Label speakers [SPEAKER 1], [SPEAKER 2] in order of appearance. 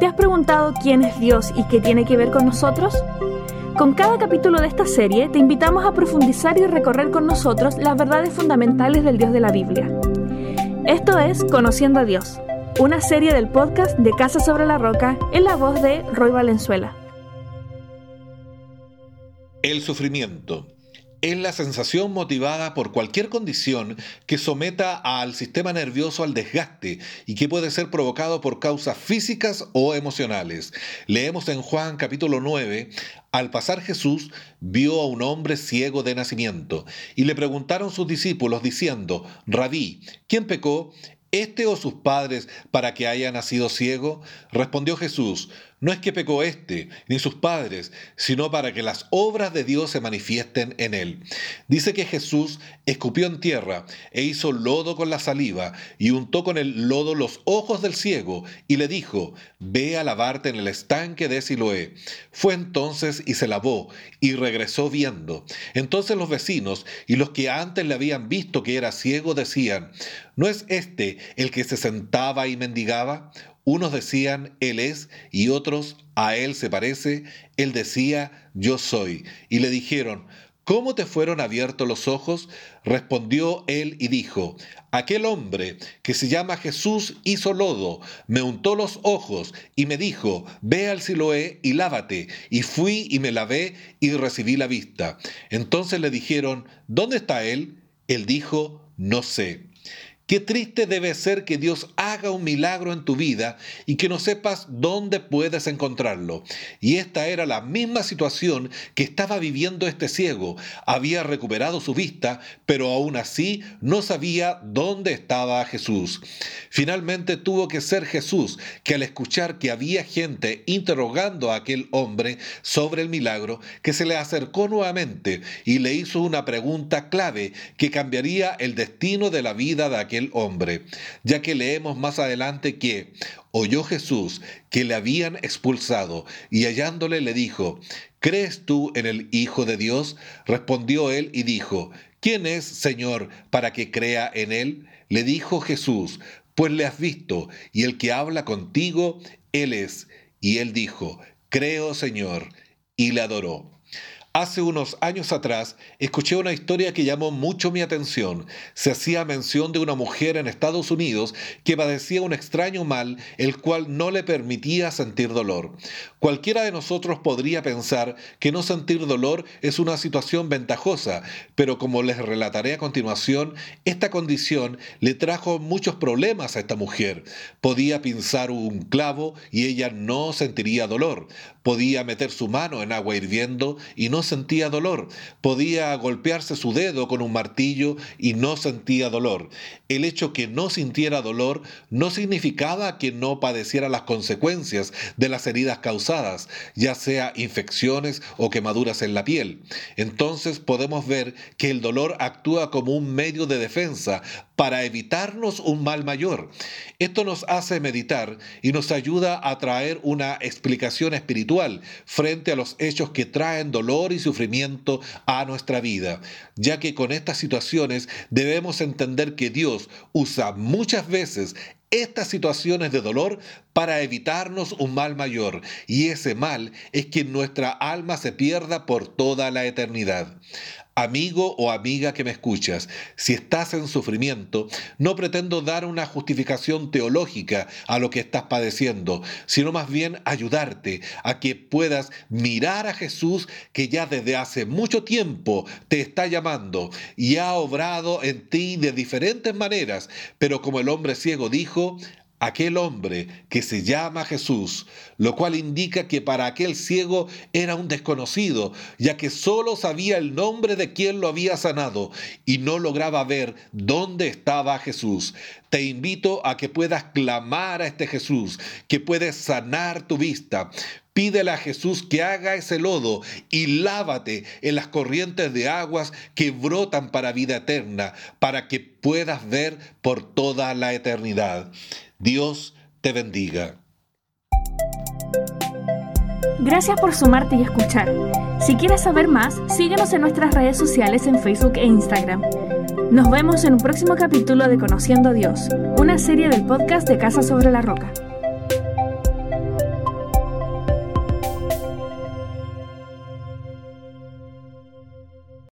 [SPEAKER 1] ¿Te has preguntado quién es Dios y qué tiene que ver con nosotros? Con cada capítulo de esta serie te invitamos a profundizar y recorrer con nosotros las verdades fundamentales del Dios de la Biblia. Esto es Conociendo a Dios, una serie del podcast de Casa sobre la Roca en la voz de Roy Valenzuela.
[SPEAKER 2] El sufrimiento es la sensación motivada por cualquier condición que someta al sistema nervioso al desgaste y que puede ser provocado por causas físicas o emocionales. Leemos en Juan capítulo 9, al pasar Jesús vio a un hombre ciego de nacimiento y le preguntaron sus discípulos diciendo, Rabí, ¿quién pecó? ¿Este o sus padres para que haya nacido ciego? Respondió Jesús, no es que pecó éste, ni sus padres, sino para que las obras de Dios se manifiesten en él. Dice que Jesús escupió en tierra e hizo lodo con la saliva y untó con el lodo los ojos del ciego y le dijo, ve a lavarte en el estanque de Siloé. Fue entonces y se lavó y regresó viendo. Entonces los vecinos y los que antes le habían visto que era ciego decían, ¿no es este el que se sentaba y mendigaba? Unos decían, Él es, y otros, a Él se parece. Él decía, Yo soy. Y le dijeron, ¿Cómo te fueron abiertos los ojos? Respondió él y dijo, Aquel hombre que se llama Jesús hizo lodo, me untó los ojos y me dijo, Ve al Siloé y lávate. Y fui y me lavé y recibí la vista. Entonces le dijeron, ¿Dónde está él? Él dijo, No sé. Qué triste debe ser que Dios un milagro en tu vida y que no sepas dónde puedes encontrarlo. Y esta era la misma situación que estaba viviendo este ciego. Había recuperado su vista, pero aún así no sabía dónde estaba Jesús. Finalmente tuvo que ser Jesús que al escuchar que había gente interrogando a aquel hombre sobre el milagro, que se le acercó nuevamente y le hizo una pregunta clave que cambiaría el destino de la vida de aquel el hombre, ya que leemos más adelante que oyó Jesús que le habían expulsado y hallándole le dijo, ¿crees tú en el Hijo de Dios? Respondió él y dijo, ¿quién es, Señor, para que crea en él? Le dijo Jesús, pues le has visto, y el que habla contigo, él es. Y él dijo, creo, Señor, y le adoró. Hace unos años atrás escuché una historia que llamó mucho mi atención. Se hacía mención de una mujer en Estados Unidos que padecía un extraño mal el cual no le permitía sentir dolor. Cualquiera de nosotros podría pensar que no sentir dolor es una situación ventajosa, pero como les relataré a continuación, esta condición le trajo muchos problemas a esta mujer. Podía pinzar un clavo y ella no sentiría dolor. Podía meter su mano en agua hirviendo y no sentía dolor. Podía golpearse su dedo con un martillo y no sentía dolor. El hecho que no sintiera dolor no significaba que no padeciera las consecuencias de las heridas causadas, ya sea infecciones o quemaduras en la piel. Entonces podemos ver que el dolor actúa como un medio de defensa para evitarnos un mal mayor. Esto nos hace meditar y nos ayuda a traer una explicación espiritual frente a los hechos que traen dolor y sufrimiento a nuestra vida, ya que con estas situaciones debemos entender que Dios usa muchas veces estas situaciones de dolor para evitarnos un mal mayor, y ese mal es que nuestra alma se pierda por toda la eternidad. Amigo o amiga que me escuchas, si estás en sufrimiento, no pretendo dar una justificación teológica a lo que estás padeciendo, sino más bien ayudarte a que puedas mirar a Jesús que ya desde hace mucho tiempo te está llamando y ha obrado en ti de diferentes maneras, pero como el hombre ciego dijo, aquel hombre que se llama Jesús, lo cual indica que para aquel ciego era un desconocido, ya que solo sabía el nombre de quien lo había sanado y no lograba ver dónde estaba Jesús. Te invito a que puedas clamar a este Jesús, que puedes sanar tu vista. Pídele a Jesús que haga ese lodo y lávate en las corrientes de aguas que brotan para vida eterna, para que puedas ver por toda la eternidad. Dios te bendiga.
[SPEAKER 1] Gracias por sumarte y escuchar. Si quieres saber más, síguenos en nuestras redes sociales en Facebook e Instagram. Nos vemos en un próximo capítulo de Conociendo a Dios, una serie del podcast de Casa sobre la Roca.